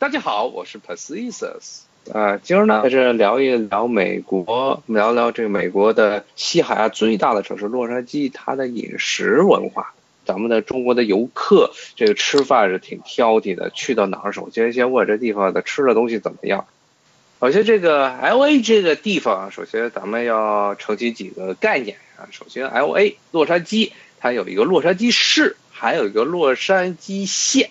大家好，我是 Pacius。啊，今儿呢在这聊一聊美国，聊聊这个美国的西海岸最大的城市洛杉矶，它的饮食文化。咱们的中国的游客，这个吃饭是挺挑剔的，去到哪儿首先先问这地方的吃的东西怎么样。首先这个 L A 这个地方，首先咱们要澄清几个概念啊。首先 L A 洛杉矶，它有一个洛杉矶市，还有一个洛杉矶县。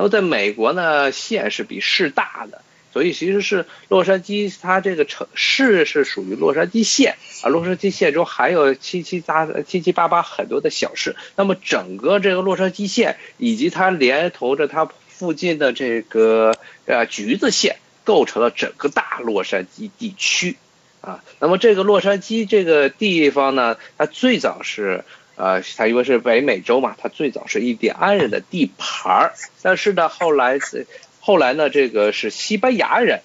然后在美国呢，县是比市大的。所以其实是洛杉矶，它这个城市是属于洛杉矶县啊。洛杉矶县中还有七七八七七八八很多的小市。那么整个这个洛杉矶县以及它连同着它附近的这个呃橘子县，构成了整个大洛杉矶地区啊。那么这个洛杉矶这个地方呢，它最早是呃，它因为是北美洲嘛，它最早是印第安人的地盘儿。但是呢，后来是后来呢，这个是西班牙人，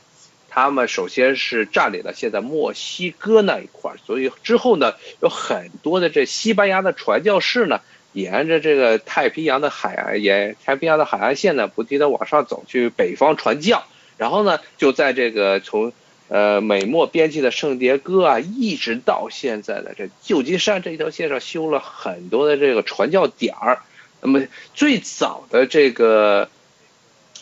他们首先是占领了现在墨西哥那一块儿，所以之后呢，有很多的这西班牙的传教士呢，沿着这个太平洋的海岸沿太平洋的海岸线呢，不停的往上走去北方传教，然后呢，就在这个从呃美墨边境的圣迭戈啊，一直到现在的这旧金山这一条线上修了很多的这个传教点儿，那么最早的这个。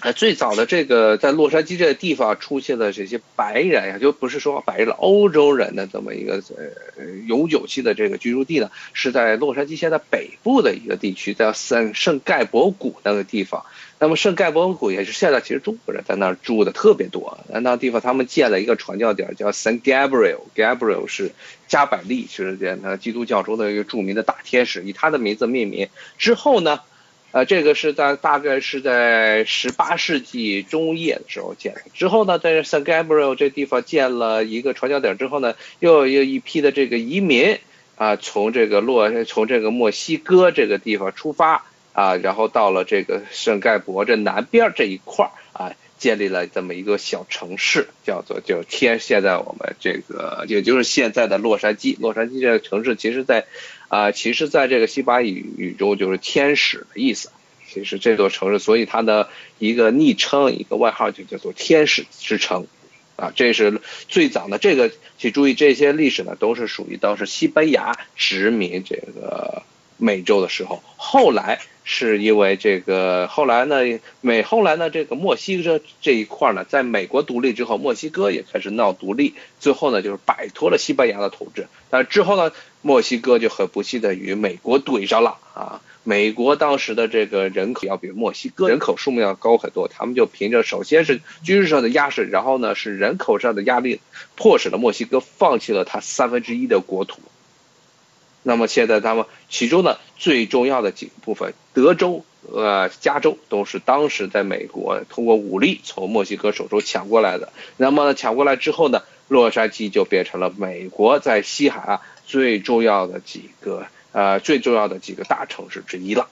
呃，最早的这个在洛杉矶这个地方出现的这些白人呀，就不是说白人了，欧洲人的这么一个呃永久期的这个居住地呢，是在洛杉矶现在北部的一个地区，叫圣圣盖博谷那个地方。那么圣盖博谷也是现在其实中国人在那儿住的特别多。那地方他们建了一个传教点，叫 San Gabriel，Gabriel 是加百利，是这那基督教中的一个著名的大天使，以他的名字命名。之后呢？呃，这个是在大概是在十八世纪中叶的时候建的。之后呢，在 San Gabriel 这地方建了一个传教点之后呢，又有一批的这个移民啊，从这个洛从这个墨西哥这个地方出发啊，然后到了这个圣盖博这南边这一块儿啊，建立了这么一个小城市，叫做就天。现在我们这个也就是现在的洛杉矶，洛杉矶这个城市，其实在。啊，其实，在这个西班牙语中就是天使的意思。其实这座城市，所以它的一个昵称、一个外号就叫做天使之城。啊，这是最早的这个，请注意这些历史呢，都是属于当时西班牙殖民这个美洲的时候。后来是因为这个，后来呢，美后来呢，这个墨西哥这一块呢，在美国独立之后，墨西哥也开始闹独立，最后呢，就是摆脱了西班牙的统治。但之后呢？墨西哥就很不幸的与美国怼上了啊！美国当时的这个人口要比墨西哥人口数目要高很多，他们就凭着首先是军事上的压势，然后呢是人口上的压力，迫使了墨西哥放弃了它三分之一的国土。那么现在他们其中呢最重要的几个部分，德州、呃加州都是当时在美国通过武力从墨西哥手中抢过来的。那么抢过来之后呢，洛杉矶就变成了美国在西海岸。最重要的几个，呃，最重要的几个大城市之一了。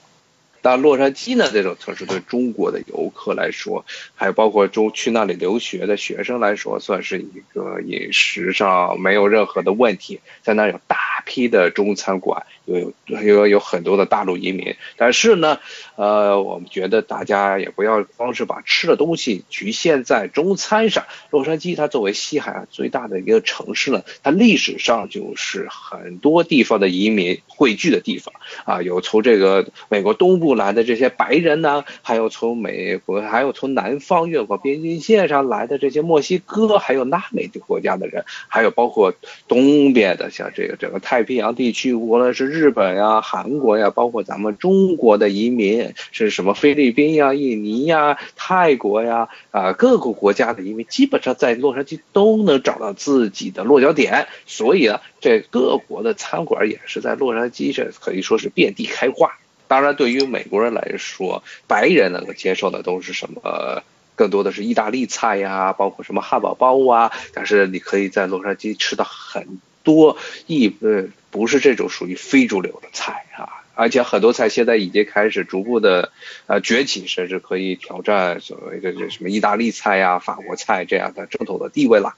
但洛杉矶呢，这种城市对中国的游客来说，还有包括中去那里留学的学生来说，算是一个饮食上没有任何的问题，在那有大批的中餐馆。有有有很多的大陆移民，但是呢，呃，我们觉得大家也不要光是把吃的东西局限在中餐上。洛杉矶它作为西海岸最大的一个城市呢，它历史上就是很多地方的移民汇聚的地方啊，有从这个美国东部来的这些白人呢，还有从美国，还有从南方越过边境线上来的这些墨西哥，还有拉美的国家的人，还有包括东边的像这个整个太平洋地区，无论是日日本呀、韩国呀，包括咱们中国的移民，是什么菲律宾呀、印尼呀、泰国呀啊，各个国家的移民，基本上在洛杉矶都能找到自己的落脚点。所以啊，这各国的餐馆也是在洛杉矶这可以说是遍地开花。当然，对于美国人来说，白人能够接受的都是什么？更多的是意大利菜呀，包括什么汉堡包啊。但是你可以在洛杉矶吃到很多一呃。不是这种属于非主流的菜啊，而且很多菜现在已经开始逐步的呃崛起，甚至可以挑战所谓的这什么意大利菜呀、法国菜这样的正统的地位了。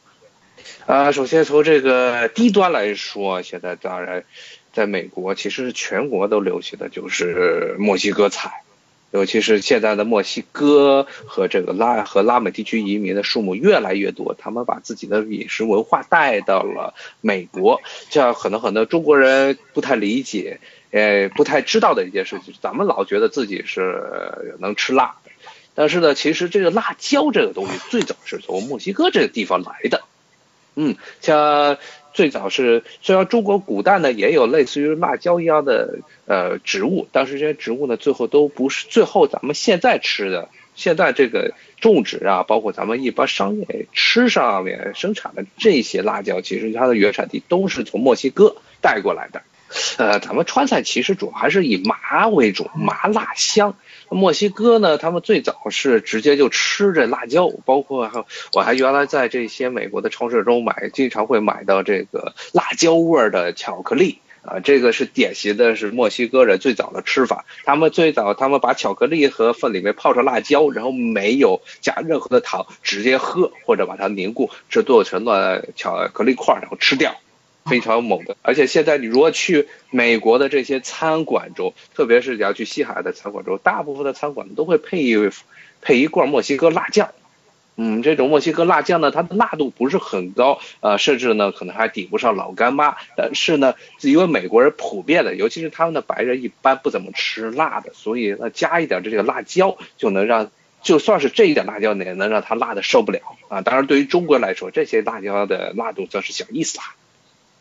啊，首先从这个低端来说，现在当然在美国其实全国都流行的就是墨西哥菜。尤其是现在的墨西哥和这个拉和拉美地区移民的数目越来越多，他们把自己的饮食文化带到了美国，这样很多很多中国人不太理解，呃，不太知道的一件事情，咱们老觉得自己是能吃辣的，但是呢，其实这个辣椒这个东西最早是从墨西哥这个地方来的，嗯，像。最早是虽然中国古代呢也有类似于辣椒一样的呃植物，但是这些植物呢最后都不是最后咱们现在吃的现在这个种植啊，包括咱们一般商业吃上面生产的这些辣椒，其实它的原产地都是从墨西哥带过来的。呃，咱们川菜其实主要还是以麻为主，麻辣香。墨西哥呢，他们最早是直接就吃这辣椒，包括还我还原来在这些美国的超市中买，经常会买到这个辣椒味的巧克力啊，这个是典型的是墨西哥人最早的吃法。他们最早他们把巧克力和粪里面泡上辣椒，然后没有加任何的糖，直接喝或者把它凝固，制作成了巧克力块，然后吃掉。非常猛的，而且现在你如果去美国的这些餐馆中，特别是你要去西海岸的餐馆中，大部分的餐馆都会配一配一罐墨西哥辣酱。嗯，这种墨西哥辣酱呢，它的辣度不是很高，呃，甚至呢可能还抵不上老干妈。但是呢，因为美国人普遍的，尤其是他们的白人一般不怎么吃辣的，所以呢加一点这个辣椒就能让，就算是这一点辣椒也能让他辣的受不了啊。当然，对于中国来说，这些辣椒的辣度则是小意思啦。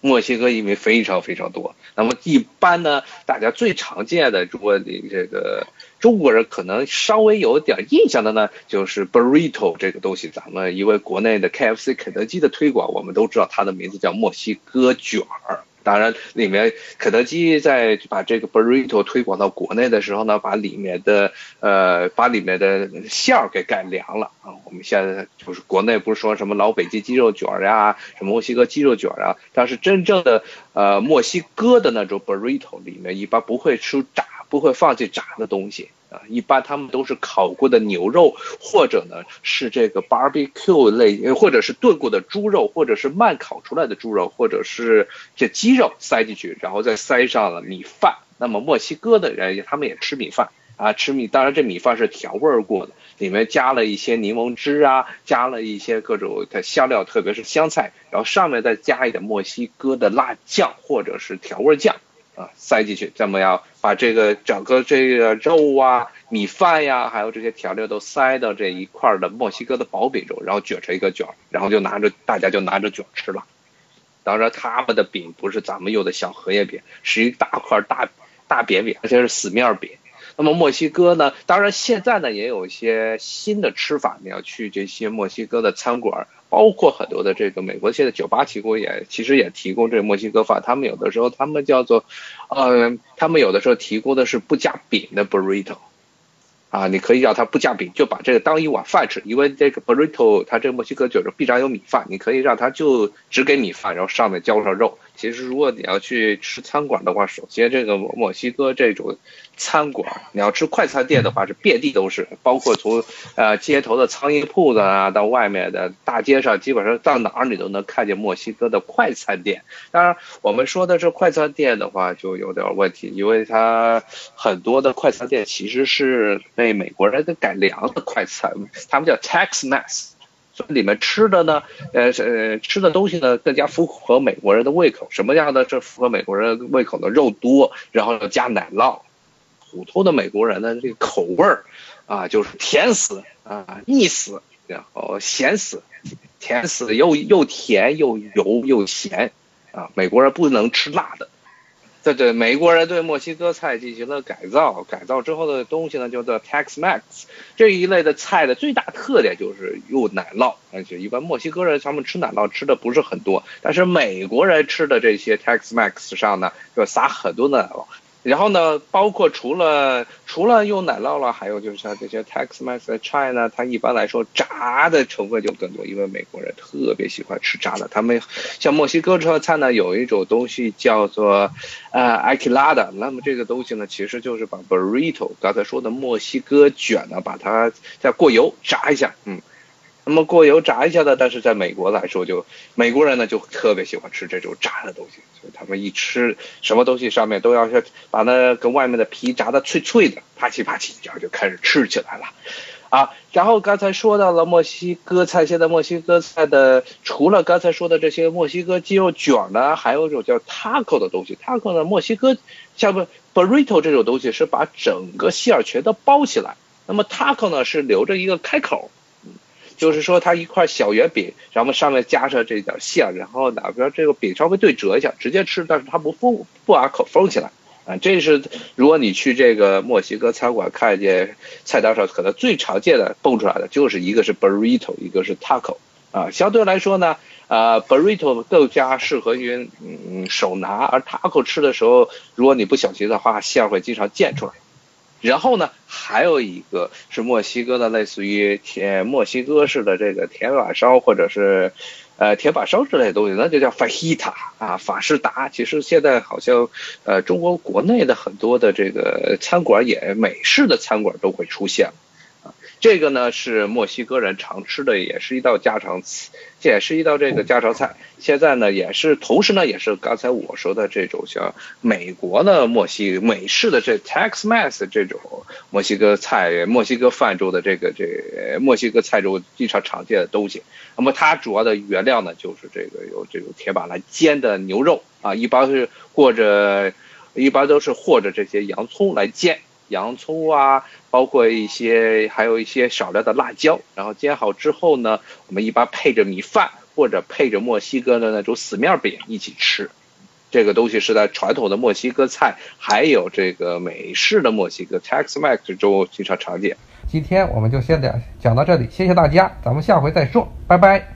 墨西哥移民非常非常多，那么一般呢，大家最常见的，如果你这个中国人可能稍微有点印象的呢，就是 burrito 这个东西，咱们因为国内的 KFC 肯德基的推广，我们都知道它的名字叫墨西哥卷儿。当然，里面肯德基在把这个 burrito 推广到国内的时候呢，把里面的呃，把里面的馅儿给改良了啊。我们现在就是国内不是说什么老北京鸡肉卷呀，什么墨西哥鸡肉卷啊，但是真正的呃墨西哥的那种 burrito 里面一般不会出炸，不会放进炸的东西。一般他们都是烤过的牛肉，或者呢是这个 barbecue 类，或者是炖过的猪肉，或者是慢烤出来的猪肉，或者是这鸡肉塞进去，然后再塞上了米饭。那么墨西哥的人他们也吃米饭啊，吃米，当然这米饭是调味过的，里面加了一些柠檬汁啊，加了一些各种的香料，特别是香菜，然后上面再加一点墨西哥的辣酱或者是调味酱。啊，塞进去，这么样把这个整个这个肉啊、米饭呀，还有这些调料都塞到这一块的墨西哥的薄饼中，然后卷成一个卷，然后就拿着大家就拿着卷吃了。当然，他们的饼不是咱们用的小荷叶饼，是一大块大大扁饼，而且是死面饼。那么墨西哥呢？当然现在呢也有一些新的吃法，你要去这些墨西哥的餐馆。包括很多的这个美国现在酒吧提供也其实也提供这个墨西哥饭，他们有的时候他们叫做，呃，他们有的时候提供的是不加饼的 burrito，啊，你可以叫它不加饼，就把这个当一碗饭吃，因为这个 burrito 它这个墨西哥就是必然有米饭，你可以让它就只给米饭，然后上面浇上肉。其实如果你要去吃餐馆的话，首先这个墨西哥这种。餐馆，你要吃快餐店的话，是遍地都是，包括从呃街头的苍蝇铺子啊，到外面的大街上，基本上到哪儿你都能看见墨西哥的快餐店。当然，我们说的这快餐店的话，就有点问题，因为它很多的快餐店其实是被美国人给改良的快餐，他们叫 Tex-Mex，所以里面吃的呢，呃呃吃的东西呢更加符合美国人的胃口。什么样的这符合美国人胃口的？肉多，然后加奶酪。普通的美国人的这个口味儿，啊，就是甜死啊，腻死，然后咸死，甜死又又甜又油又咸，啊，美国人不能吃辣的。对对，美国人对墨西哥菜进行了改造，改造之后的东西呢叫做 Tex-Mex 这一类的菜的最大特点就是用奶酪，而且一般墨西哥人他们吃奶酪吃的不是很多，但是美国人吃的这些 Tex-Mex 上呢就撒很多奶酪。然后呢，包括除了除了用奶酪了，还有就是像这些 Tex-Mex 的菜呢，它一般来说炸的成分就更多，因为美国人特别喜欢吃炸的。他们像墨西哥这菜呢，有一种东西叫做呃 a q u i l a d a 那么这个东西呢，其实就是把 burrito 刚才说的墨西哥卷呢，把它再过油炸一下，嗯，那么过油炸一下的，但是在美国来说，就美国人呢就特别喜欢吃这种炸的东西，所以他们一吃什么东西上面都要是把那个外面的皮炸的脆脆的，啪叽啪叽，然后就开始吃起来了。啊，然后刚才说到了墨西哥菜，现在墨西哥菜的除了刚才说的这些墨西哥鸡肉卷呢，还有一种叫 taco 的东西。taco 呢，墨西哥像 burrito 这种东西是把整个馅儿全都包起来，那么 taco 呢是留着一个开口，就是说它一块小圆饼，然后上面加上这点馅，然后哪边这个饼稍微对折一下，直接吃，但是它不封，不把口封起来。啊，这是如果你去这个墨西哥餐馆看见菜单上可能最常见的蹦出来的就是一个是 burrito，一个是 taco。啊，相对来说呢，呃，burrito 更加适合于嗯手拿，而 taco 吃的时候，如果你不小心的话，馅会经常溅出来。然后呢，还有一个是墨西哥的，类似于铁墨西哥式的这个铁板烧，或者是。呃，铁板烧之类的东西，那就叫 fajita 啊，法式达。其实现在好像，呃，中国国内的很多的这个餐馆也美式的餐馆都会出现了。这个呢是墨西哥人常吃的，也是一道家常菜，也是一道这个家常菜。现在呢也是，同时呢也是刚才我说的这种像美国的墨西美式的这 Tex-Mex 这种墨西哥菜，墨西哥饭中的这个这墨西哥菜中经常常见的东西。那么它主要的原料呢就是这个有这种铁板来煎的牛肉啊，一般是或者一般都是或者这些洋葱来煎。洋葱啊，包括一些，还有一些少量的辣椒，然后煎好之后呢，我们一般配着米饭或者配着墨西哥的那种死面饼一起吃。这个东西是在传统的墨西哥菜，还有这个美式的墨西哥 Tex-Mex 中经常常见。今天我们就先讲讲到这里，谢谢大家，咱们下回再说，拜拜。